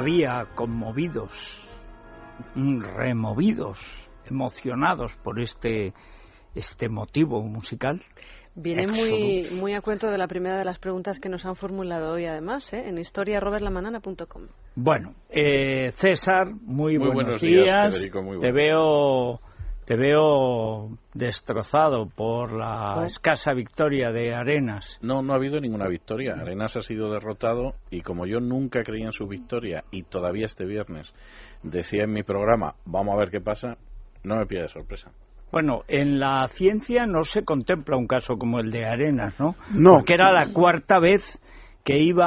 Todavía conmovidos, mm, removidos, emocionados por este, este motivo musical. Viene muy, muy a cuento de la primera de las preguntas que nos han formulado hoy, además, ¿eh? en historiarobertlamanana.com. Bueno, eh, César, muy, Muy buenos, buenos días, días. Federico, muy Te veo, te veo destrozado por la escasa victoria de Arenas. No, no ha habido ninguna victoria. Arenas ha sido derrotado y como yo nunca creía en su victoria y todavía este viernes decía en mi programa, vamos a ver qué pasa, no me pilla de sorpresa. Bueno, en la ciencia no se contempla un caso como el de Arenas, ¿no? No. Porque era la cuarta vez que iba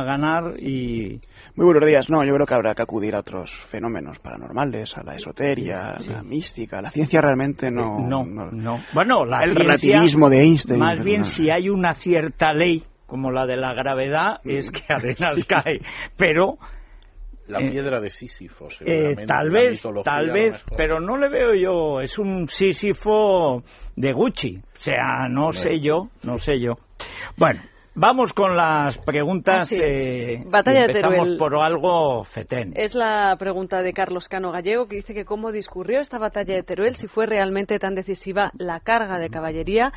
a ganar y Muy buenos días. No, yo creo que habrá que acudir a otros fenómenos paranormales, a la esoteria, a la mística. A la ciencia realmente no. no, no. Bueno, la El ciencia, relativismo de Einstein. Más bien, no. si hay una cierta ley, como la de la gravedad, es que Arenas cae. Pero La Eh, piedra de Sísifo, eh, seguramente, tal vez, tal vez, pero no le veo yo. Es un Sísifo de Gucci. O sea, no sé yo, no sé yo. Bueno. Vamos con las preguntas. Es. eh, Batalla de Teruel. por algo fetén. Es la pregunta de Carlos Cano Gallego, que dice que cómo discurrió esta batalla de Teruel, si fue realmente tan decisiva la carga de caballería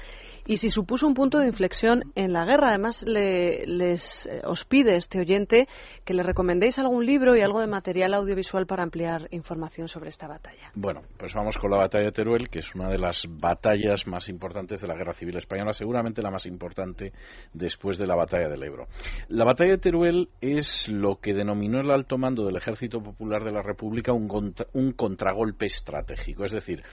y si supuso un punto de inflexión en la guerra. Además, le- les eh, os pide este oyente que le recomendéis algún libro y algo de material audiovisual para ampliar información sobre esta batalla. Bueno, pues vamos con la batalla de Teruel, que es una de las batallas más importantes de la Guerra Civil Española, seguramente la más importante después de la batalla del Ebro. La batalla de Teruel es lo que denominó el alto mando del Ejército Popular de la República un, un contragolpe estratégico. Es decir,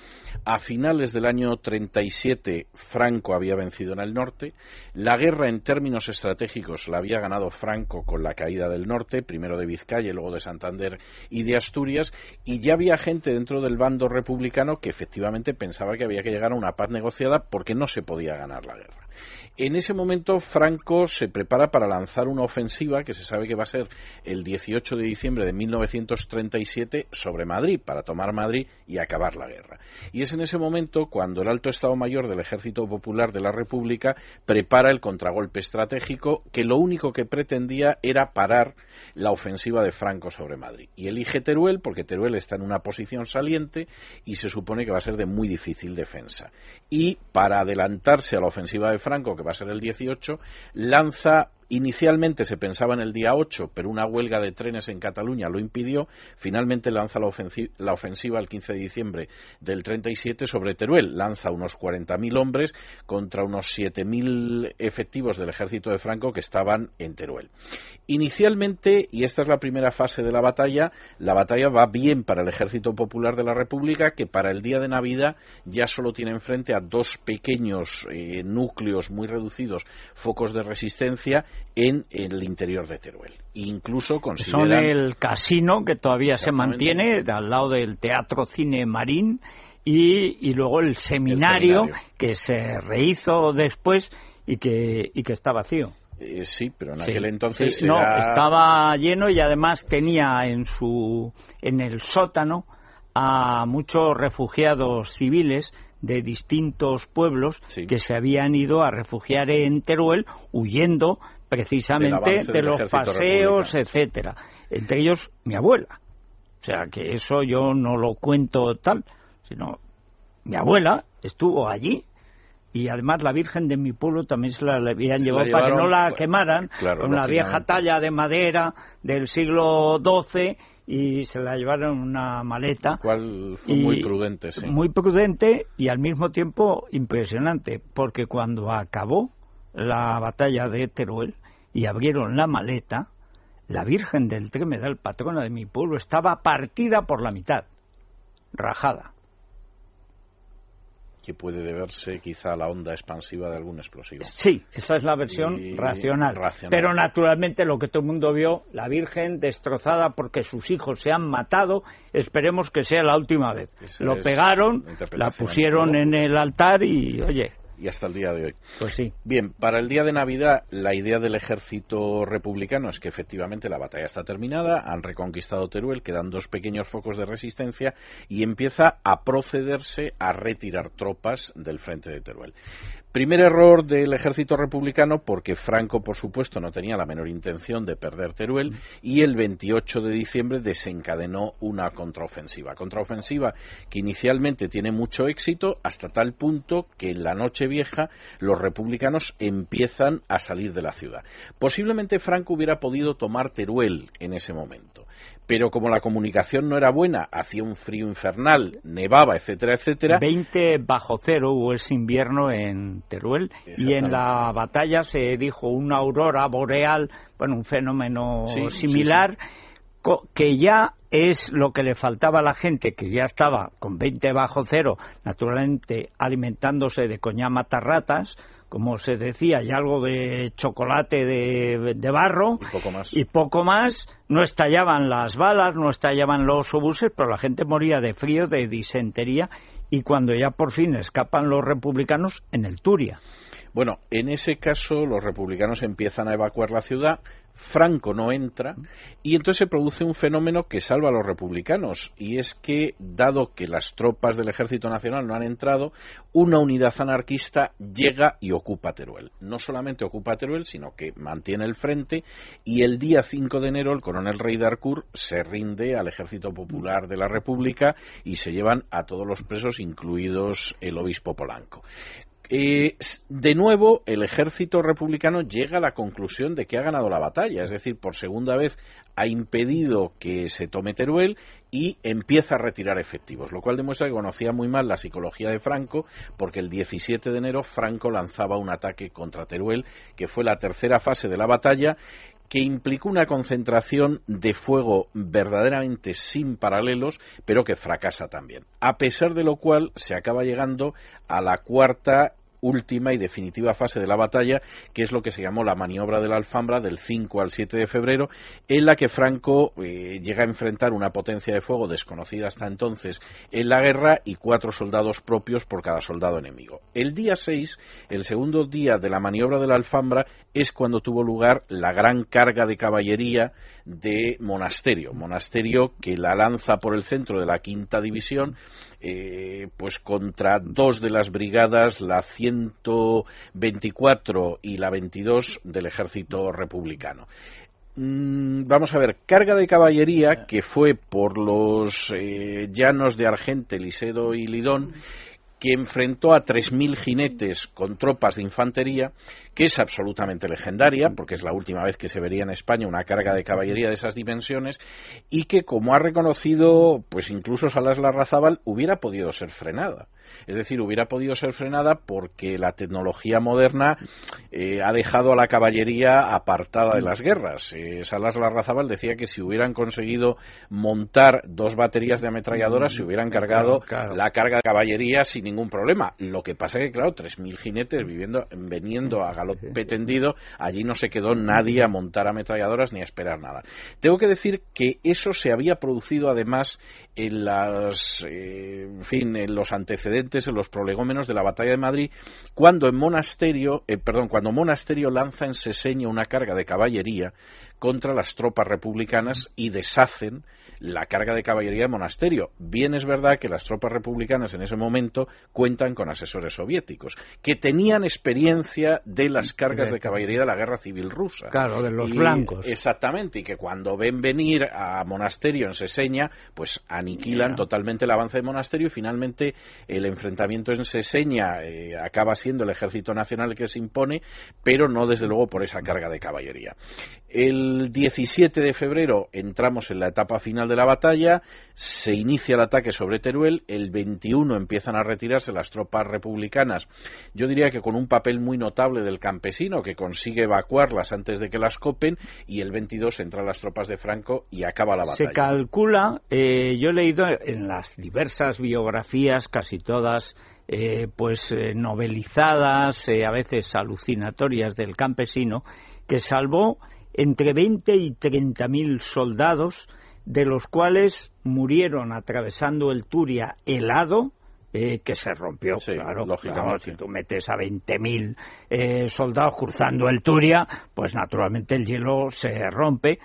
a finales del año 37 Franco había vencido en el norte, la guerra en términos estratégicos la había ganado Franco con la caída del norte, primero de Vizcaya luego de Santander y de Asturias, y ya había gente dentro del bando republicano que efectivamente pensaba que había que llegar a una paz negociada porque no se podía ganar la guerra. En ese momento Franco se prepara para lanzar una ofensiva que se sabe que va a ser el 18 de diciembre de 1937 sobre Madrid, para tomar Madrid y acabar la guerra. Y es en ese momento cuando el alto Estado Mayor del Ejército Popular de la República prepara el contragolpe estratégico que lo único que pretendía era parar la ofensiva de Franco sobre Madrid. Y elige Teruel porque Teruel está en una posición saliente y se supone que va a ser de muy difícil defensa. Y para adelantarse a la ofensiva de Franco, que va a ser el 18, lanza Inicialmente se pensaba en el día 8, pero una huelga de trenes en Cataluña lo impidió. Finalmente lanza la, ofensi- la ofensiva el 15 de diciembre del 37 sobre Teruel. Lanza unos 40.000 hombres contra unos 7.000 efectivos del ejército de Franco que estaban en Teruel. Inicialmente, y esta es la primera fase de la batalla, la batalla va bien para el ejército popular de la República, que para el día de Navidad ya solo tiene enfrente a dos pequeños eh, núcleos muy reducidos, focos de resistencia en el interior de Teruel. Incluso Son consideran el casino que todavía se mantiene al lado del Teatro Cine Marín y, y luego el seminario, seminario. que se rehizo después y que, y que está vacío. eh, sí, pero en Sí, aquel entonces sí, no, estaba lleno y además tenía en su en el sótano a muchos refugiados civiles de distintos pueblos Sí. que se habían ido a refugiar en Teruel huyendo precisamente de los paseos, republicano. etcétera. Entre ellos mi abuela. O sea que eso yo no lo cuento tal, sino mi abuela estuvo allí y además la Virgen de mi pueblo también se la habían Se la llevado para que no la pues, quemaran claro, con una vieja talla de madera del siglo XII y se la llevaron en una maleta. cual fue Y muy prudente, sí. Muy prudente y al mismo tiempo impresionante, porque cuando acabó la batalla de Teruel y abrieron la maleta, la Virgen del Tremedal, patrona de mi pueblo, estaba partida por la mitad, rajada. que puede deberse quizá a la onda expansiva de algún explosivo. Sí, esa es la versión racional. Pero naturalmente lo que todo el mundo vio, la Virgen destrozada porque sus hijos se han matado, esperemos que sea la última vez. lo pegaron, la pusieron en el altar y, oye, y hasta el día de hoy. Pues sí. Bien, para el día de Navidad, la idea del ejército republicano es que efectivamente la batalla está terminada, han reconquistado Teruel, quedan dos pequeños focos de resistencia y empieza a procederse a retirar tropas del frente de Teruel. Primer error del ejército republicano porque Franco, por supuesto, no tenía la menor intención de perder Teruel y el 28 de diciembre desencadenó una contraofensiva. Contraofensiva que inicialmente tiene mucho éxito hasta tal punto que en la noche vieja los republicanos empiezan a salir de la ciudad. Posiblemente Franco hubiera podido tomar Teruel en ese momento, pero como la comunicación no era buena, hacía un frío infernal, nevaba, etcétera, etcétera. 20 bajo cero hubo ese invierno en Teruel y en la batalla se dijo una aurora boreal, bueno, un fenómeno similar. que ya es lo que le faltaba a la gente, que ya estaba con 20 bajo cero, naturalmente alimentándose de coñama tarratas, como se decía, y algo de chocolate de, barro y poco, más. y poco más. No estallaban las balas, no estallaban los obuses, pero la gente moría de frío, de disentería, y cuando ya por fin escapan los republicanos en el Turia. Bueno, en ese caso los republicanos empiezan a evacuar la ciudad, Franco no entra y entonces se produce un fenómeno que salva a los republicanos y es que, dado que las tropas del Ejército Nacional no han entrado, una unidad anarquista llega y ocupa Teruel. No solamente ocupa Teruel, sino que mantiene el frente y el día 5 de enero el coronel Rey de se rinde al Ejército Popular de la República y se llevan a todos los presos, incluidos el obispo Polanco. Eh, de nuevo, el ejército republicano llega a la conclusión de que ha ganado la batalla, es decir, por segunda vez ha impedido que se tome Teruel y empieza a retirar efectivos, lo cual demuestra que conocía muy mal la psicología de Franco, porque el 17 de enero Franco lanzaba un ataque contra Teruel, que fue la tercera fase de la batalla que implicó una concentración de fuego verdaderamente sin paralelos, pero que fracasa también. A pesar de lo cual, se acaba llegando a la cuarta última y definitiva fase de la batalla, que es lo que se llamó la maniobra de la Alfambra del 5 al 7 de febrero, en la que Franco eh, llega a enfrentar una potencia de fuego desconocida hasta entonces en la guerra y cuatro soldados propios por cada soldado enemigo. El día 6, el segundo día de la maniobra de la Alfambra, es cuando tuvo lugar la gran carga de caballería de Monasterio, Monasterio que la lanza por el centro de la quinta división eh, pues contra dos de las brigadas, la 124 y la 22 del ejército republicano. Mm, vamos a ver, carga de caballería que fue por los eh, llanos de Argente, Lisedo y Lidón que enfrentó a 3.000 jinetes con tropas de infantería, que es absolutamente legendaria, porque es la última vez que se vería en España una carga de caballería de esas dimensiones, y que, como ha reconocido, pues incluso Salas Larrazábal, hubiera podido ser frenada. Es decir, hubiera podido ser frenada porque la tecnología moderna eh, ha dejado a la caballería apartada de las guerras. Eh, Salas Larrazábal decía que si hubieran conseguido montar dos baterías de ametralladoras, se hubieran cargado la carga de caballería sin ningún problema. Lo que pasa es que, claro, 3.000 jinetes viviendo, veniendo a galope tendido, allí no se quedó nadie a montar ametralladoras ni a esperar nada. Tengo que decir que eso se había producido además en las, eh, en fin, en los antecedentes, en los prolegómenos de la batalla de Madrid, cuando en Monasterio, eh, perdón, cuando Monasterio lanza en Seseña una carga de caballería contra las tropas republicanas y deshacen la carga de caballería de monasterio. Bien es verdad que las tropas republicanas en ese momento cuentan con asesores soviéticos, que tenían experiencia de las cargas de caballería de la guerra civil rusa. Claro, de los blancos. Exactamente, y que cuando ven venir a monasterio en Seseña, pues aniquilan totalmente el avance de monasterio y finalmente el enfrentamiento en Seseña eh, acaba siendo el ejército nacional que se impone, pero no desde luego por esa carga de caballería. El El 17 de febrero entramos en la etapa final de la batalla, se inicia el ataque sobre Teruel, el 21 empiezan a retirarse las tropas republicanas, yo diría que con un papel muy notable del campesino que consigue evacuarlas antes de que las copen y el 22 entran las tropas de Franco y acaba la batalla. Se calcula, eh, yo he leído en las diversas biografías, casi todas, eh, pues eh, novelizadas, a veces alucinatorias del campesino, que salvó entre 20 y 30 mil soldados, de los cuales murieron atravesando el Turia helado, eh, que se rompió, claro, lógicamente. si tú metes a 20.000 eh, soldados cruzando el Turia, pues naturalmente el hielo se rompe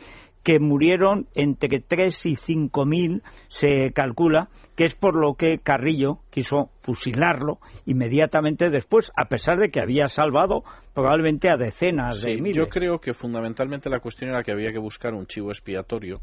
que murieron entre 3 y 5.000, se calcula, que es por lo que Carrillo quiso fusilarlo inmediatamente después, a pesar de que había salvado probablemente a decenas de miles. Yo creo que fundamentalmente la cuestión era que había que buscar un chivo expiatorio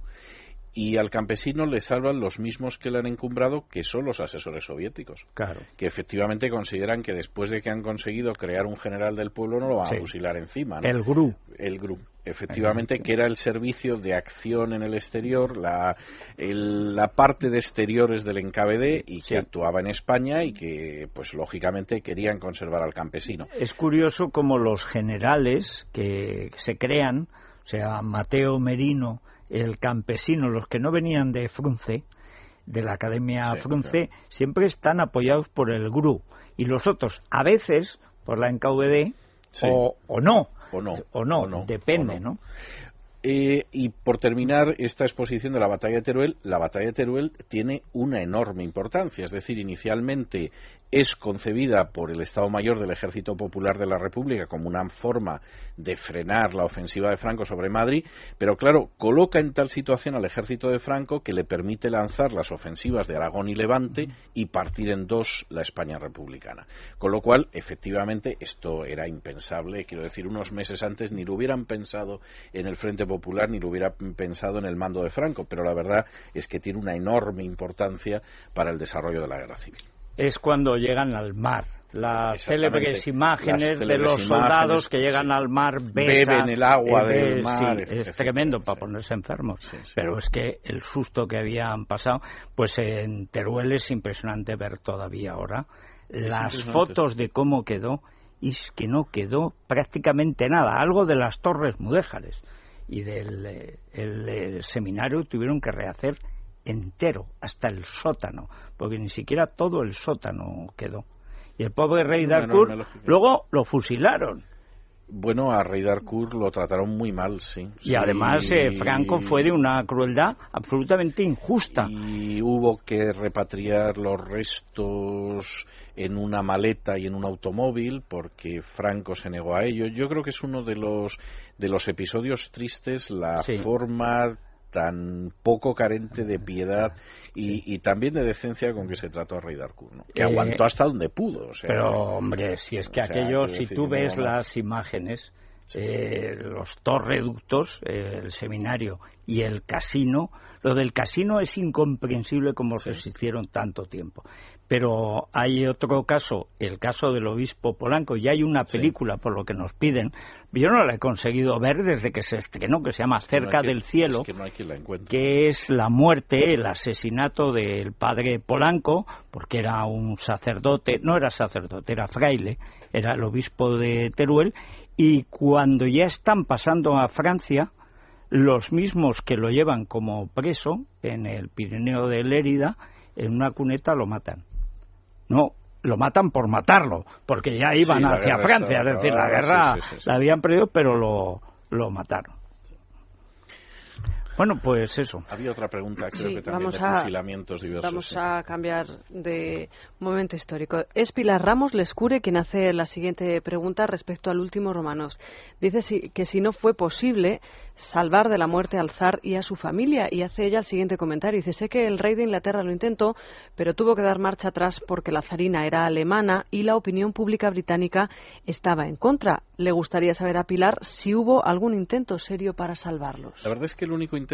y al campesino le salvan los mismos que le han encumbrado, que son los asesores soviéticos. Claro. Que efectivamente consideran que después de que han conseguido crear un general del pueblo no lo van a fusilar encima. El GRU. El GRU. Efectivamente, que era el servicio de acción en el exterior, la, la parte de exteriores del NKVD y que actuaba en España y que, pues lógicamente, querían conservar al campesino. Es curioso como los generales que se crean, o sea, Mateo Merino, el campesino, los que no venían de Frunce, de la Academia Frunce, siempre están apoyados por el GRU y los otros a veces por la NKVD o, no. O no. O no, depende, ¿no? Eh, y por terminar esta exposición de la batalla de Teruel, la batalla de Teruel tiene una enorme importancia. Es decir, inicialmente es concebida por el Estado Mayor del Ejército Popular de la República como una forma de frenar la ofensiva de Franco sobre Madrid, pero claro, coloca en tal situación al ejército de Franco que le permite lanzar las ofensivas de Aragón y Levante y partir en dos la España republicana. Con lo cual, efectivamente, esto era impensable. Quiero decir, unos meses antes ni lo hubieran pensado en el Frente Popular ni lo hubieran pensado en el mando de Franco, pero la verdad es que tiene una enorme importancia para el desarrollo de la guerra civil es cuando llegan al mar. Las célebres imágenes de los soldados que llegan al mar, beben el agua del mar. es tremendo para ponerse enfermos. Pero es que el susto que habían pasado, pues en Teruel es impresionante ver todavía ahora las fotos de cómo quedó y es que no quedó prácticamente nada. Algo de las torres mudéjares y del eh, el seminario tuvieron que rehacer entero, hasta el sótano, porque ni siquiera todo el sótano quedó. Y el pobre rey Darcourt luego lo fusilaron. Bueno, a Rey Darcourt lo trataron muy mal, sí. Y además eh, Franco fue de una crueldad absolutamente injusta. Y hubo que repatriar los restos en una maleta y en un automóvil porque Franco se negó a ello. Yo creo que es uno de los de los episodios tristes la forma tan poco carente de piedad y, también de decencia con que se trató a Rey Darkur, que eh, aguantó hasta donde pudo. pero, hombre, si es que aquello, si tú ves las imágenes, eh, los torreductos, el seminario y el casino, lo del casino es incomprensible como se hicieron tanto tiempo. Pero hay otro caso, el caso del obispo Polanco, y hay una película, por lo que nos piden, yo no la he conseguido ver desde que se estrenó, que se llama Cerca del Cielo, que, es la muerte, el asesinato del padre Polanco, porque era un sacerdote, no era sacerdote, era fraile, era el obispo de Teruel, y cuando ya están pasando a Francia, los mismos que lo llevan como preso en el Pirineo de Lérida, en una cuneta lo matan. No, lo matan por matarlo, porque ya iban hacia Francia, es decir, la guerra la habían perdido, pero lo, lo mataron. Bueno, pues eso. Había otra pregunta, creo que también vamos de fusilamientos diversos. Vamos a cambiar de momento histórico. Es Pilar Ramos Lescure quien hace la siguiente pregunta respecto al último Romanos. Dice que si no fue posible salvar de la muerte al zar y a su familia. Y hace ella el siguiente comentario. Dice, sé que el rey de Inglaterra lo intentó, pero tuvo que dar marcha atrás porque la zarina era alemana y la opinión pública británica estaba en contra. Le gustaría saber a Pilar si hubo algún intento serio para salvarlos. La verdad es que el único intento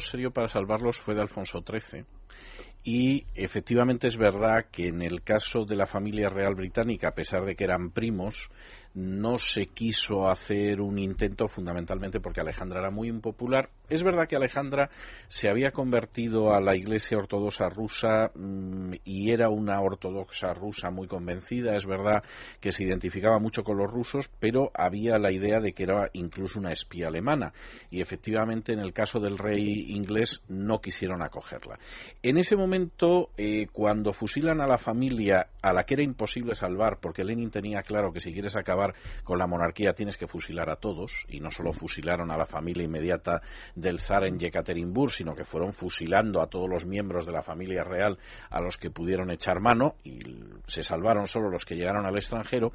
serio para salvarlos fue de Alfonso XIII. Y efectivamente es verdad que en el caso de la familia real británica, a pesar de que eran primos, no se quiso hacer un intento fundamentalmente porque Alejandra era muy impopular. Es verdad que Alejandra se había convertido a la Iglesia Ortodoxa rusa mm, y era una ortodoxa rusa muy convencida. Es verdad que se identificaba mucho con los rusos, pero había la idea de que era incluso una espía alemana. Y efectivamente, en el caso del rey inglés, no quisieron acogerla. En ese momento, eh, cuando fusilan a la familia a la que era imposible salvar, porque Lenin tenía claro que si quieres acabar con la monarquía tienes que fusilar a todos, y no solo fusilaron a la familia inmediata del zar en Yekaterinburg, sino que fueron fusilando a todos los miembros de la familia real a los que pudieron echar mano, y se salvaron solo los que llegaron al extranjero.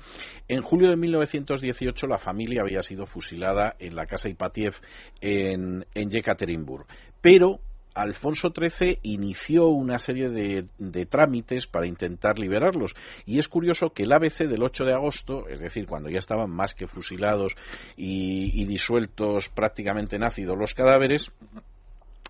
En julio de 1918 la familia había sido fusilada en la casa Ipatiev en, en Yekaterinburg. Pero Alfonso XIII inició una serie de, trámites para intentar liberarlos. Y es curioso que el ABC del 8 de agosto, es decir, cuando ya estaban más que fusilados y, disueltos prácticamente nacidos los cadáveres,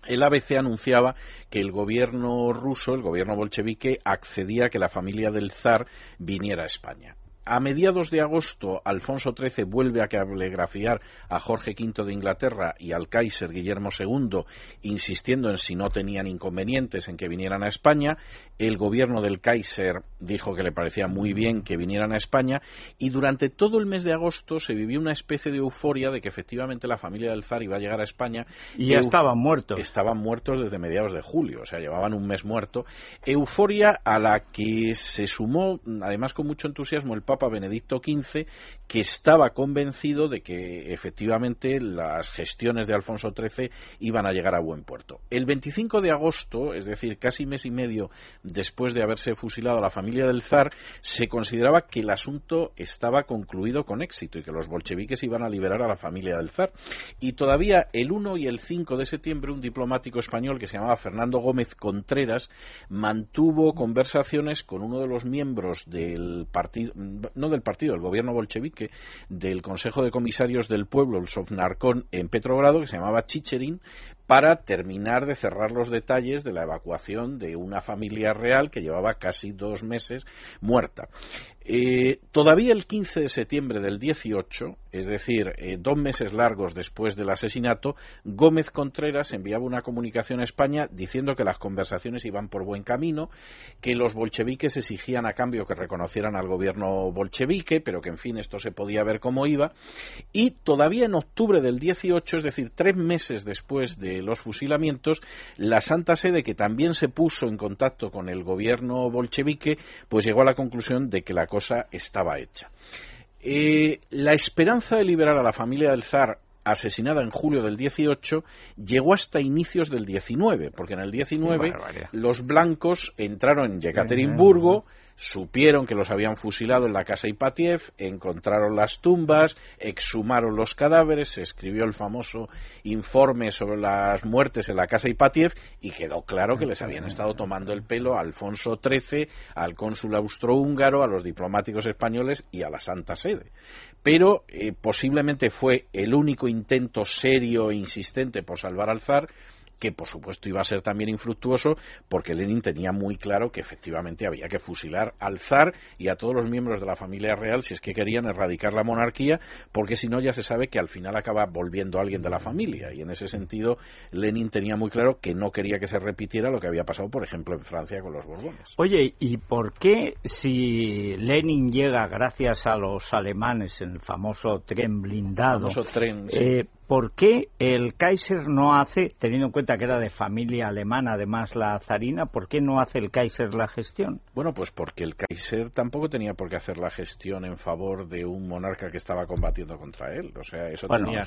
el ABC anunciaba que el gobierno ruso, el gobierno bolchevique, accedía a que la familia del zar viniera a España. A mediados de agosto, Alfonso XIII vuelve a cablegrafiar a Jorge V de Inglaterra y al Kaiser Guillermo II, insistiendo en si no tenían inconvenientes en que vinieran a España. El gobierno del Kaiser dijo que le parecía muy bien que vinieran a España y durante todo el mes de agosto se vivió una especie de euforia de que efectivamente la familia del zar iba a llegar a España. Y ya estaban muertos. Estaban muertos desde mediados de julio, o sea, llevaban un mes muerto. Euforia a la que se sumó, además con mucho entusiasmo, el Papa Benedicto XV, que estaba convencido de que efectivamente las gestiones de Alfonso XIII iban a llegar a buen puerto. El 25 de agosto, es decir, casi mes y medio después de haberse fusilado a la familia del zar, se consideraba que el asunto estaba concluido con éxito y que los bolcheviques iban a liberar a la familia del zar. Y todavía el 1 y el 5 de septiembre un diplomático español que se llamaba Fernando Gómez Contreras mantuvo conversaciones con uno de los miembros del partido no del partido, del gobierno bolchevique, del Consejo de Comisarios del Pueblo, el Sovnarcón, en Petrogrado, que se llamaba Chicherin, para terminar de cerrar los detalles de la evacuación de una familia real que llevaba casi dos meses muerta. Eh, todavía el 15 de septiembre del 18, es decir, eh, dos meses largos después del asesinato, Gómez Contreras enviaba una comunicación a España diciendo que las conversaciones iban por buen camino, que los bolcheviques exigían a cambio que reconocieran al gobierno bolchevique, pero que en fin esto se podía ver cómo iba, y todavía en octubre del 18, es decir, tres meses después de los fusilamientos, la Santa Sede, que también se puso en contacto con el gobierno bolchevique, pues llegó a la conclusión de que la cosa estaba hecha. Eh, la esperanza de liberar a la familia del zar asesinada en julio del 18 llegó hasta inicios del 19, porque en el 19 los blancos entraron en Yekaterinburgo, supieron que los habían fusilado en la casa Ipatiev, encontraron las tumbas, exhumaron los cadáveres, se escribió el famoso informe sobre las muertes en la casa Ipatiev y quedó claro que les habían estado tomando el pelo a Alfonso XIII, al cónsul austrohúngaro, a los diplomáticos españoles y a la Santa Sede. Pero eh, posiblemente fue el único intento serio e insistente por salvar al zar que por supuesto iba a ser también infructuoso porque Lenin tenía muy claro que efectivamente había que fusilar al zar y a todos los miembros de la familia real si es que querían erradicar la monarquía, porque si no ya se sabe que al final acaba volviendo alguien de la familia y en ese sentido Lenin tenía muy claro que no quería que se repitiera lo que había pasado, por ejemplo, en Francia con los Borbones. Oye, ¿y por qué si Lenin llega gracias a los alemanes en el famoso tren blindado, famoso tren, eh, ¿Por qué el Kaiser no hace, teniendo en cuenta que era de familia alemana, además la zarina, ¿por qué no hace el Kaiser la gestión? Bueno, pues porque el Kaiser tampoco tenía por qué hacer la gestión en favor de un monarca que estaba combatiendo contra él. O sea, eso, tenía,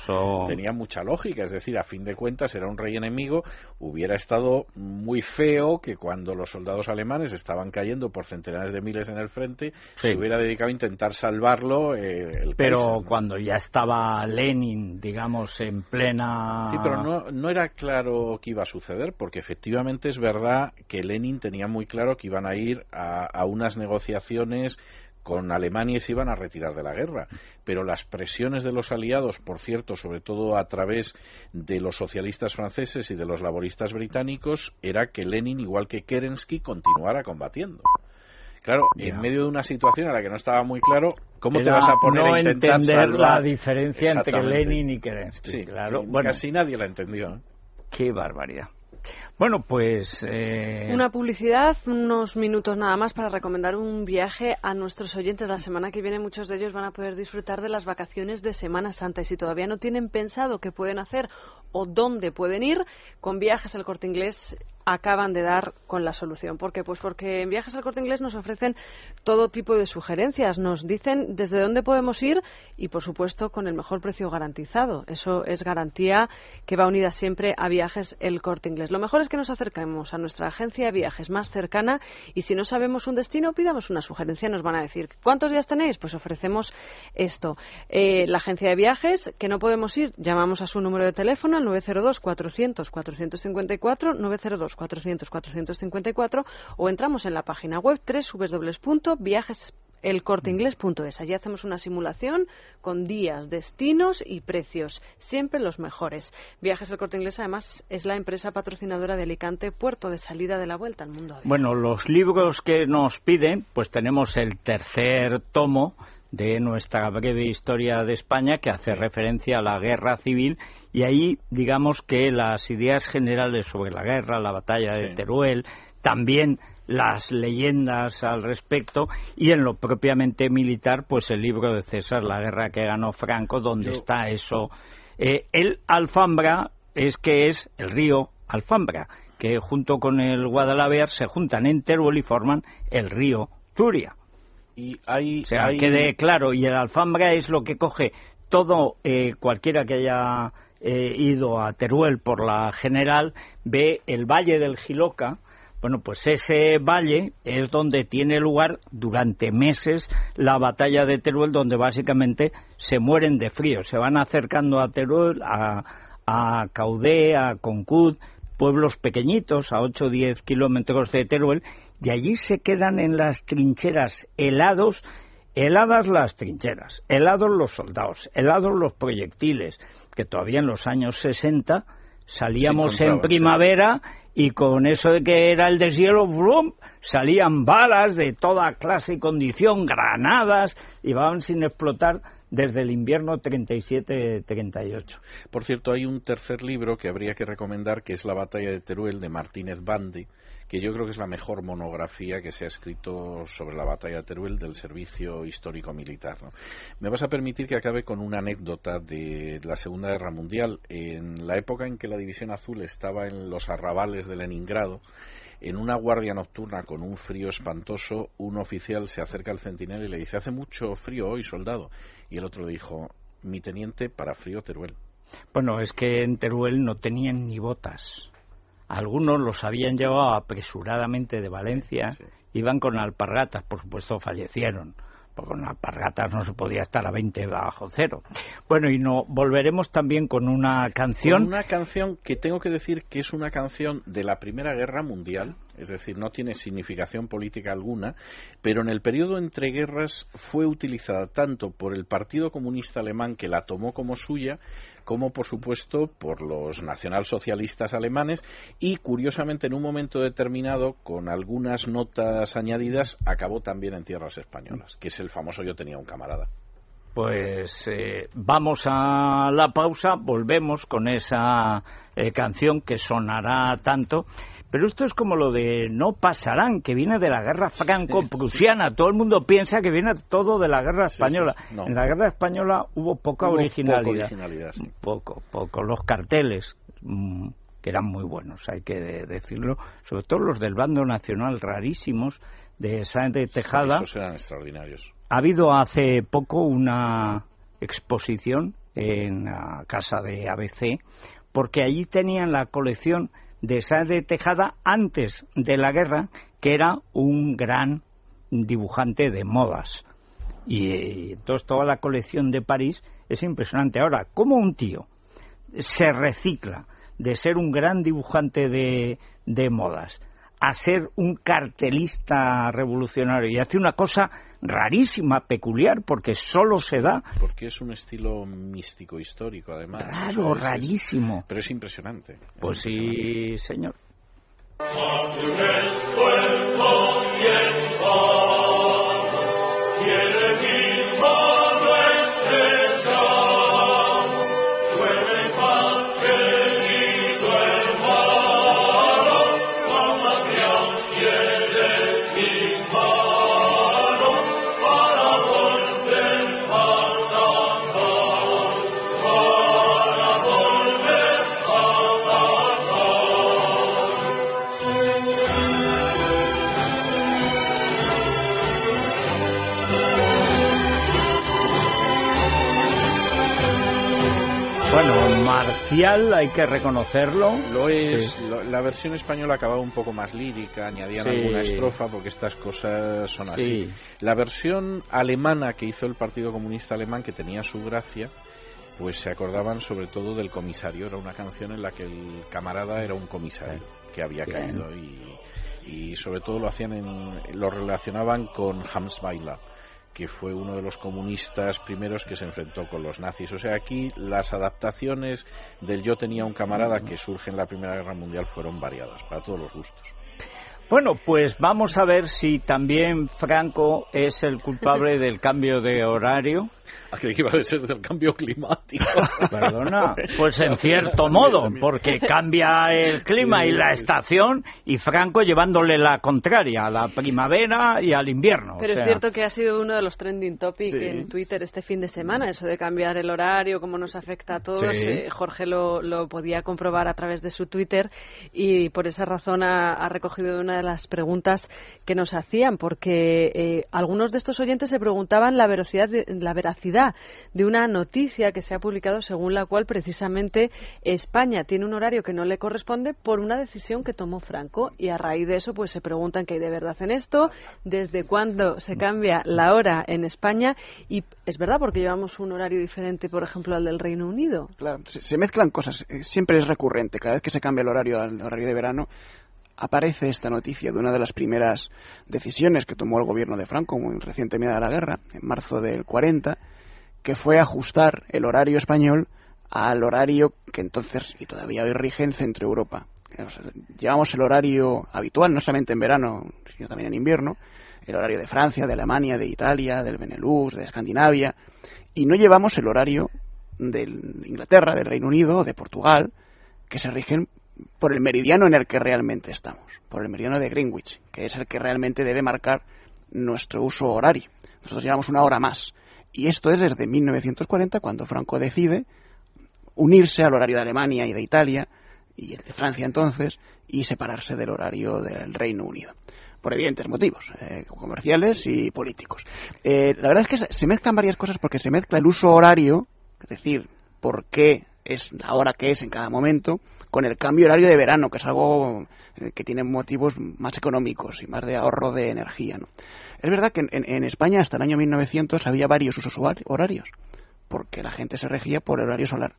tenía mucha lógica. Es decir, a fin de cuentas, era un rey enemigo. Hubiera estado muy feo que cuando los soldados alemanes estaban cayendo por centenares de miles en el frente, se hubiera dedicado a intentar salvarlo. Eh, el Pero cuando ya estaba Lenin, digamos, en plena. Sí, pero no, no era claro qué iba a suceder, porque efectivamente es verdad que Lenin tenía muy claro que iban a ir a, a unas negociaciones con Alemania y se iban a retirar de la guerra. Pero las presiones de los aliados, por cierto, sobre todo a través de los socialistas franceses y de los laboristas británicos, era que Lenin, igual que Kerensky, continuara combatiendo Claro, en medio de una situación en la que no estaba muy claro, ¿cómo te vas a poner no a intentar entender salvar? la diferencia entre. Lenin y Kerensky. Sí, claro. sí, Bueno, casi nadie la entendió. ¿eh? qué barbaridad. Bueno, pues... eh, Una publicidad, unos minutos nada más para recomendar un viaje a nuestros oyentes. La semana que viene muchos de ellos van a poder disfrutar de las vacaciones de Semana Santa y si todavía no tienen pensado qué pueden hacer o dónde pueden ir, con viajes al corte inglés acaban de dar con la solución. ¿Por qué? Pues porque en Viajes al Corte Inglés nos ofrecen todo tipo de sugerencias, nos dicen desde dónde podemos ir y, por supuesto, con el mejor precio garantizado. Eso es garantía que va unida siempre a Viajes el Corte Inglés. Lo mejor es que nos acerquemos a nuestra agencia de viajes más cercana y si no sabemos un destino, pidamos una sugerencia. Nos van a decir, ¿cuántos días tenéis? Pues ofrecemos esto. Eh, la agencia de viajes, que no podemos ir, llamamos a su número de teléfono al 902-400-454, 902-400-454 o entramos en la página web www.viajeselcorteingles.es. Allí hacemos una simulación con días, destinos y precios, siempre los mejores. Viajes El Corte Inglés, además, es la empresa patrocinadora de Alicante, puerto de salida de la vuelta al mundo. Bueno, los libros que nos piden, pues tenemos el tercer tomo de nuestra breve historia de España que hace referencia a la guerra civil y ahí digamos que las ideas generales sobre la guerra, la batalla de. Teruel, también las leyendas al respecto y en lo propiamente militar, pues el libro de César, La guerra que ganó Franco, donde Yo- está eso. Eh, el Alfambra es que es el río Alfambra, que junto con el Guadalaviar se juntan en Teruel y forman el río Turia. Y hay, O sea, hay- quede claro, y el Alfambra es lo que coge todo, eh, cualquiera que haya ido a Teruel por la general, ve el valle del Giloca. Bueno, pues ese valle es donde tiene lugar durante meses la batalla de Teruel, donde básicamente se mueren de frío. Se van acercando a Teruel, a, a Caudé, a Concut, pueblos pequeñitos, a 8 o 10 kilómetros de Teruel, y allí se quedan en las trincheras helados, heladas las trincheras, helados los soldados, helados los proyectiles, que todavía en los años 60 salíamos en primavera y con eso de que era el deshielo, ¡brum! salían balas de toda clase y condición, granadas, y van sin explotar desde el invierno 37-38. Por cierto, hay un tercer libro que habría que recomendar, que es La batalla de Teruel, de Martínez Bandi, que yo creo que es la mejor monografía que se ha escrito sobre la batalla de Teruel del servicio histórico-militar. ¿no? Me vas a permitir que acabe con una anécdota de la Segunda Guerra Mundial. En la época en que la División Azul estaba en los arrabales de Leningrado, en una guardia nocturna con un frío espantoso, un oficial se acerca al centinela y le dice, hace mucho frío hoy, soldado. Y el otro le dijo, mi teniente, para frío Teruel. Bueno, es que en Teruel no tenían ni botas. Algunos los habían llevado apresuradamente de Valencia, Sí, sí. iban con alpargatas, por supuesto fallecieron, porque con alpargatas no se podía estar a 20 bajo cero. Bueno, y no volveremos también con una canción. Con una canción que tengo que decir que es una canción de la Primera Guerra Mundial, es decir, no tiene significación política alguna, pero en el periodo entre guerras fue utilizada tanto por el Partido Comunista Alemán, que la tomó como suya, como por supuesto por los nacionalsocialistas alemanes y curiosamente en un momento determinado con algunas notas añadidas acabó también en tierras españolas que es el famoso yo tenía un camarada Pues eh, vamos a la pausa, volvemos con esa eh, canción que sonará tanto. Pero esto es como lo de no pasarán, que viene de la guerra franco-prusiana. Todo el mundo piensa que viene todo de la guerra española. sí, no. En la guerra española hubo poca Hubo originalidad. poca originalidad, sí. Poco, poco. Los carteles, mm, que eran muy buenos, hay que de- decirlo. Sobre todo los del bando nacional, rarísimos, de Sáenz de Tejada. esos eran extraordinarios Ha habido hace poco una exposición en la casa de ABC, porque allí tenían la colección de Sáenz de Tejada antes de la guerra, que era un gran dibujante de modas. Y, eh, entonces toda la colección de París es impresionante. Ahora, ¿cómo un tío se recicla de ser un gran dibujante de, de modas a ser un cartelista revolucionario y hace una cosa rarísima, peculiar, porque solo se da. Porque es un estilo místico histórico, además. Raro, rarísimo. Pero es impresionante. Es Pues impresionante. sí, señor. Hay que reconocerlo. Lo es. la versión española acababa un poco más lírica, añadían alguna estrofa porque estas cosas son así. La versión alemana que hizo el Partido Comunista Alemán, que tenía su gracia, pues se acordaban sobre todo del comisario. Era una canción en la que el camarada era un comisario que había caído y, sobre todo lo hacían en, lo relacionaban con Hans Weiler que fue uno de los comunistas primeros que se enfrentó con los nazis. O sea, aquí las adaptaciones del yo tenía un camarada que surge en la Primera Guerra Mundial fueron variadas, para todos los gustos. Bueno, pues vamos a ver si también Franco es el culpable del cambio de horario a que iba a ser del cambio climático. Perdona, pues en cierto modo, porque cambia el clima y la estación y Franco llevándole la contraria a la primavera y al invierno. Pero es cierto que ha sido uno de los trending topics en Twitter este fin de semana, eso de cambiar el horario, cómo nos afecta a todos. Eh, Jorge lo, lo, podía comprobar a través de su Twitter y por esa razón ha, recogido una de las preguntas que nos hacían, porque eh, algunos de estos oyentes se preguntaban la velocidad de, la veracidad de una noticia que se ha publicado según la cual precisamente España tiene un horario que no le corresponde por una decisión que tomó Franco y a raíz de eso pues se preguntan qué hay de verdad en esto, desde cuándo se cambia la hora en España y es verdad porque llevamos un horario diferente por ejemplo al del Reino Unido. Claro, se, mezclan cosas, eh, siempre es recurrente, cada vez que se cambia el horario al horario de verano aparece esta noticia de una de las primeras decisiones que tomó el gobierno de Franco muy recientemente de la guerra, en marzo del 40, que fue ajustar el horario español al horario que entonces y todavía hoy rige en Europa. llevamos el horario habitual, no solamente en verano, sino también en invierno, el horario de Francia, de Alemania, de Italia, del Benelux, de Escandinavia, y no llevamos el horario de Inglaterra, del Reino Unido, de Portugal, que se rigen por el meridiano en el que realmente estamos, por el meridiano de Greenwich, que es el que realmente debe marcar nuestro uso horario. Nosotros llevamos una hora más. Y esto es desde 1940, cuando Franco decide unirse al horario de Alemania y de Italia, y el de Francia entonces, y separarse del horario del Reino Unido. Por evidentes motivos, eh, comerciales y políticos. Eh, la verdad es que se mezclan varias cosas porque se mezcla el uso horario, es decir, por qué es la hora que es en cada momento, con el cambio horario de verano, que es algo eh, que tiene motivos más económicos y más de ahorro de energía. ¿no? Es verdad que en, España hasta el año 1900 había varios usos horarios, porque la gente se regía por el horario solar.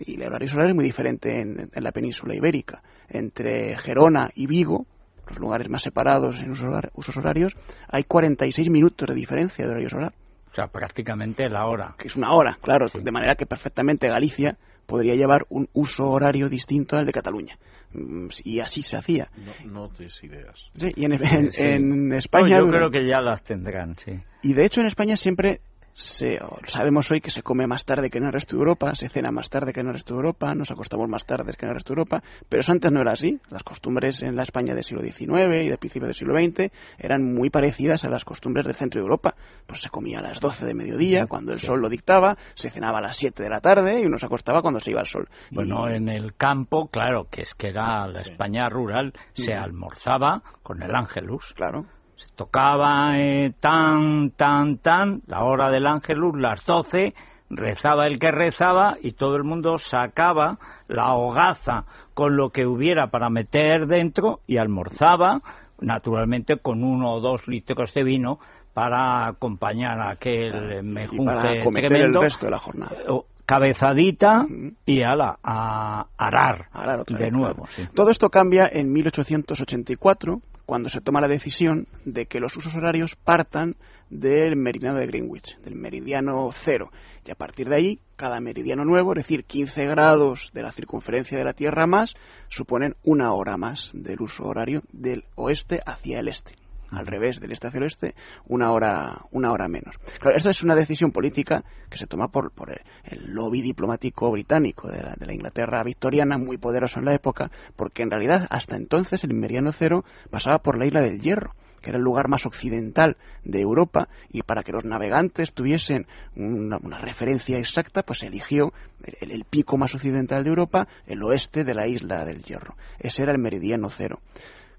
Y el horario solar es muy diferente en, la península ibérica. Entre Gerona y Vigo, los lugares más separados en usos horarios, hay 46 minutos de diferencia de horario solar. O sea, prácticamente la hora. Que es una hora, claro. De manera que perfectamente Galicia podría llevar un uso horario distinto al de Cataluña. Mm, y así se hacía. No, no ideas. Sí, y en, España... yo creo que ya las tendrán, sí. Y de hecho en España siempre sabemos hoy que se come más tarde que en el resto de Europa, se cena más tarde que en el resto de Europa, nos acostamos más tarde que en el resto de Europa, pero eso antes no era así. Las costumbres en la España del siglo XIX y del principio del siglo XX eran muy parecidas a las costumbres del centro de Europa. Pues se comía a las 12 de mediodía, cuando el sol lo dictaba, se cenaba a las 7 de la tarde y uno se acostaba cuando se iba el sol. Bueno, en el campo, claro, que es que era la España rural, se almorzaba con el ángelus. Claro se tocaba eh, tan, tan, tan, la hora del ángelus, las doce, rezaba el que rezaba y todo el mundo sacaba la hogaza con lo que hubiera para meter dentro y almorzaba, naturalmente con uno o dos litros de vino para acompañar a aquel mejunje para cometer el resto de la jornada. cabezadita y ala, a arar, de nuevo. Todo esto cambia en 1884 cuando se toma la decisión de que los usos horarios partan del meridiano de Greenwich, del meridiano cero. Y a partir de ahí, cada meridiano nuevo, es decir, 15 grados de la circunferencia de la Tierra más, suponen una hora más del uso horario del oeste hacia el este al revés, del este hacia el oeste, una hora, una hora menos. Claro, esto es una decisión política que se toma por, por el, lobby diplomático británico de la, de la, Inglaterra victoriana, muy poderoso en la época, porque en realidad hasta entonces el meridiano cero pasaba por la isla del Hierro que era el lugar más occidental de Europa, y para que los navegantes tuviesen una, referencia exacta, pues se eligió el, el, pico más occidental de Europa, el oeste de la isla del Hierro. Ese era el meridiano cero.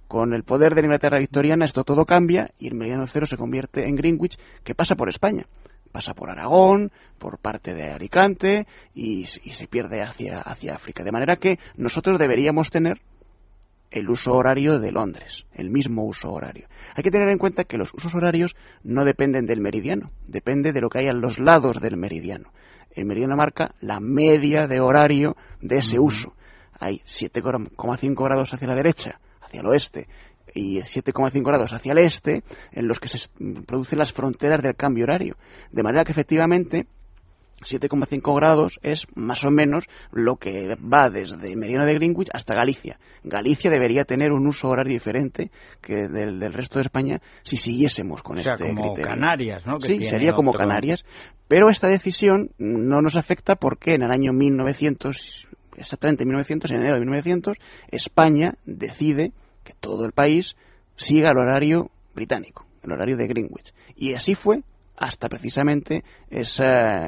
Con el poder de la Inglaterra victoriana esto todo cambia y el meridiano cero se convierte en Greenwich, que pasa por España. pasa por Aragón, por parte de Alicante y, se pierde hacia, hacia África. De manera que nosotros deberíamos tener el uso horario de Londres, el mismo uso horario. Hay que tener en cuenta que los usos horarios no dependen del meridiano, depende de lo que hay a los lados del meridiano. El meridiano marca la media de horario de ese uso. Hay 7,5 grados hacia la derecha, hacia el oeste, y 7,5 grados hacia el este, en los que se producen las fronteras del cambio horario. De manera que efectivamente 7,5 grados es más o menos lo que va desde Meridiano de Greenwich hasta Galicia. Galicia debería tener un uso horario diferente que del, resto de España si siguiésemos con o sea, este como Canarias, ¿no? sí, sería como Canarias. Pero esta decisión no nos afecta porque en el año 1900, exactamente en 1900, en enero de 1900, España decide que todo el país siga el horario británico, el horario de Greenwich. Y así fue hasta precisamente ese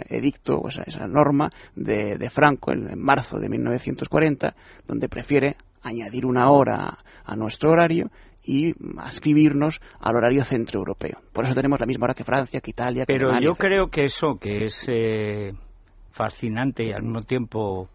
edicto, o esa, esa norma de, Franco en, marzo de 1940, donde prefiere añadir una hora a nuestro horario y ascribirnos al horario centroeuropeo. Por eso tenemos la misma hora que Francia, que Italia, que Pero yo creo que eso que es eh, fascinante y al mismo tiempo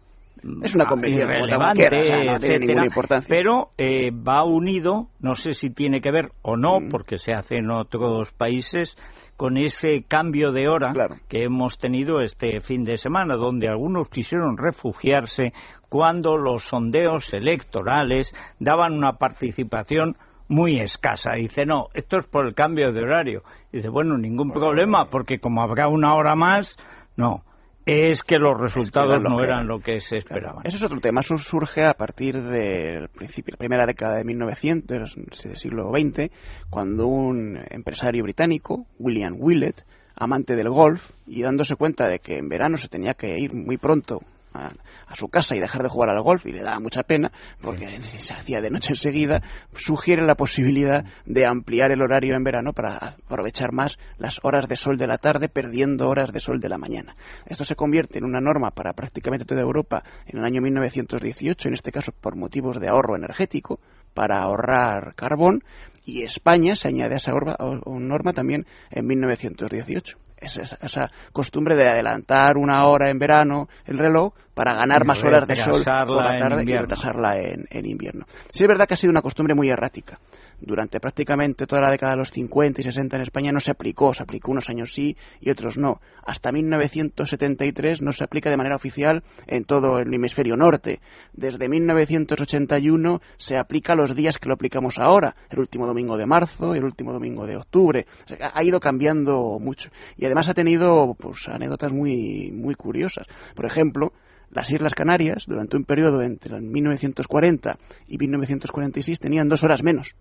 es una convención irrelevante, no tiene ninguna importancia. Pero eh, va unido, no sé si tiene que ver o no, mm. porque se hace en otros países, con ese cambio de hora que hemos tenido este fin de semana, donde algunos quisieron refugiarse cuando los sondeos electorales daban una participación muy escasa. Dice, no, esto es por el cambio de horario. Dice, bueno, ningún problema, porque como habrá una hora más, no es que los resultados no eran lo que se esperaban. Ese es otro tema. Eso surge a partir del principio, la primera década de 1900, del siglo XX, cuando un empresario británico, William Willett, amante del golf, y dándose cuenta de que en verano se tenía que ir muy pronto a, su casa y dejar de jugar al golf y le daba mucha pena porque se hacía de noche enseguida, sugiere la posibilidad de ampliar el horario en verano para aprovechar más las horas de sol de la tarde perdiendo horas de sol de la mañana. Esto se convierte en una norma para prácticamente toda Europa en el año 1918, en este caso por motivos de ahorro energético, para ahorrar carbón, y España se añade a esa norma también en 1918 esa, costumbre de adelantar una hora en verano el reloj para ganar más horas de sol por la tarde y retrasarla en, en invierno. Sí es verdad que ha sido una costumbre muy errática durante prácticamente toda la década de los 50 y 60 en España no se aplicó, se aplicó unos años sí y otros no. Hasta 1973 no se aplica de manera oficial en todo el hemisferio norte. Desde 1981 se aplica los días que lo aplicamos ahora, el último domingo de marzo, el último domingo de octubre. ha ido cambiando mucho y además ha tenido pues anécdotas muy muy curiosas. Por ejemplo, las Islas Canarias, durante un periodo entre 1940 y 1946, tenían dos horas menos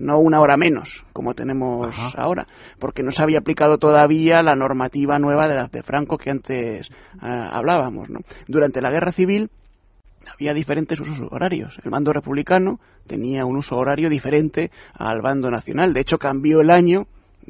no una hora menos, como tenemos ahora, porque no se había aplicado todavía la normativa nueva de, de Franco que antes eh, hablábamos. ¿no? Durante la Guerra Civil había diferentes usos horarios. El bando republicano tenía un uso horario diferente al bando nacional. De hecho, cambió el año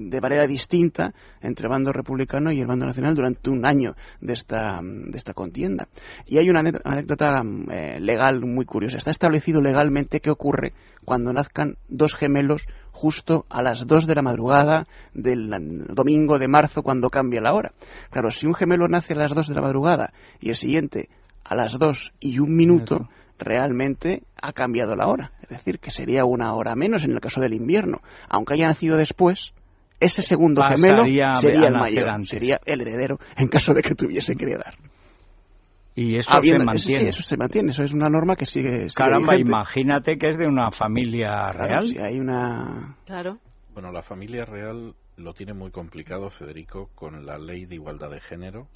de manera distinta entre el bando republicano y el bando nacional durante un año de esta, de esta contienda. Y hay una anécdota eh, legal muy curiosa. Está establecido legalmente qué ocurre cuando nazcan dos gemelos justo a las dos de la madrugada del domingo de marzo cuando cambia la hora. Claro, si un gemelo nace a las dos de la madrugada y el siguiente a las dos y un minuto, realmente ha cambiado la hora. Es decir, que sería una hora menos en el caso del invierno. Aunque haya nacido después, ese segundo gemelo sería el mayor, sería el heredero en caso de que tuviese que heredar. Y eso se mantiene. eso se mantiene, eso es una norma que sigue. Caramba, imagínate que es de una familia real. si hay una. Claro. Bueno, la familia real lo tiene muy complicado, Federico, con la ley de igualdad de género,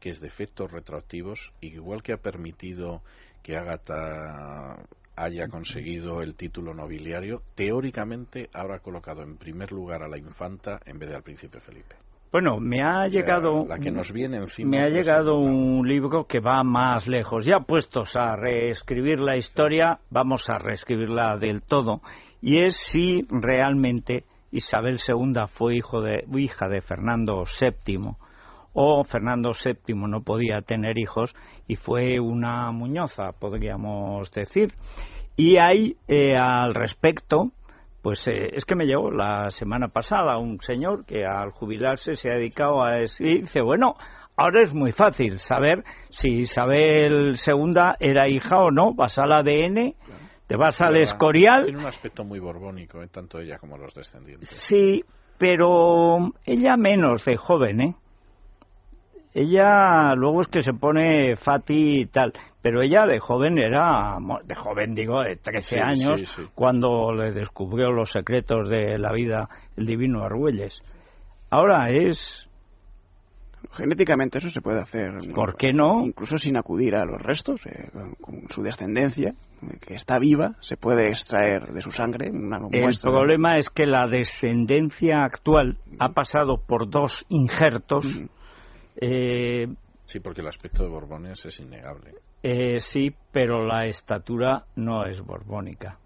que es de efectos retroactivos, y igual que ha permitido que Agatha haya conseguido el título nobiliario, teóricamente habrá colocado en primer lugar a la infanta en vez de al príncipe Felipe. Bueno, me ha llegado la que nos viene encima me ha llegado un libro que va más lejos. Ya puestos a reescribir la historia, vamos a reescribirla del todo y es si realmente Isabel II fue hijo de, hija de Fernando VII o Fernando VII no podía tener hijos y fue una muñoza, podríamos decir. Y hay eh, al respecto Pues eh, es que me llegó la semana pasada un señor que al jubilarse se ha dedicado a decir, dice, bueno, ahora es muy fácil saber si Isabel II era hija o no, vas al ADN, te vas al Escorial. Tiene un aspecto muy borbónico, ¿eh? tanto ella como los descendientes. Sí, pero ella menos de joven, ¿eh? Ella luego es que se pone fati y tal, pero ella de joven era, de joven digo, de 13 años, cuando le descubrió los secretos de la vida el divino Argüelles. Ahora es... Genéticamente eso se puede hacer. ¿Por qué no? Incluso sin acudir a los restos, eh, con su descendencia, que está viva, se puede extraer de su sangre una El problema es que la descendencia actual ha pasado por dos injertos. Eh, sí, porque el aspecto de Borbones es innegable. Eh, sí, pero la estatura no es borbónica.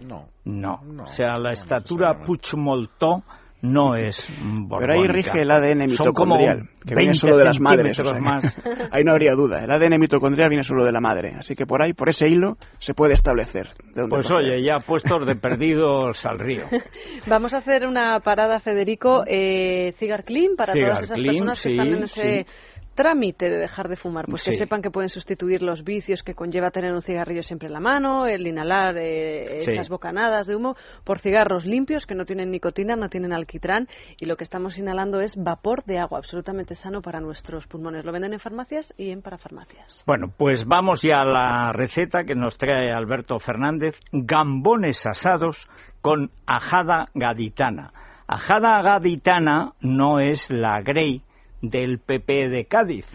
No. No. o sea, la estatura Puigmoltó no es borbónica. Pero ahí rige el ADN mitocondrial, que viene solo de las madres. ahí no habría duda. El ADN mitocondrial viene solo de la madre. Así que por ahí, por ese hilo, se puede establecer. pues oye, ya puestos de perdidos al río. Vamos a hacer una parada, Federico. Eh, Cigar Clean para todas esas personas que están en ese trámite de dejar de fumar, pues que sepan que pueden sustituir los vicios que conlleva tener un cigarrillo siempre en la mano, el inhalar eh, esas bocanadas de humo, por cigarros limpios que no tienen nicotina, no tienen alquitrán y lo que estamos inhalando es vapor de agua, absolutamente sano para nuestros pulmones. Lo venden en farmacias y en parafarmacias. Bueno, pues vamos ya a la receta que nos trae Alberto Fernández, gambones asados con ajada gaditana. Ajada gaditana no es la grey del PP de Cádiz,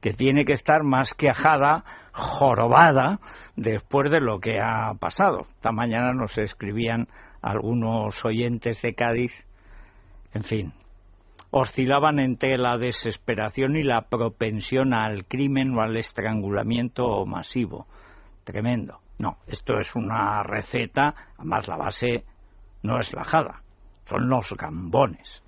que tiene que estar más que ajada, jorobada, después de lo que ha pasado. Esta mañana nos escribían algunos oyentes de Cádiz, en fin, oscilaban entre la desesperación y la propensión al crimen o al estrangulamiento masivo. Tremendo. No, esto es una receta, además la base no es la ajada, son los gambones.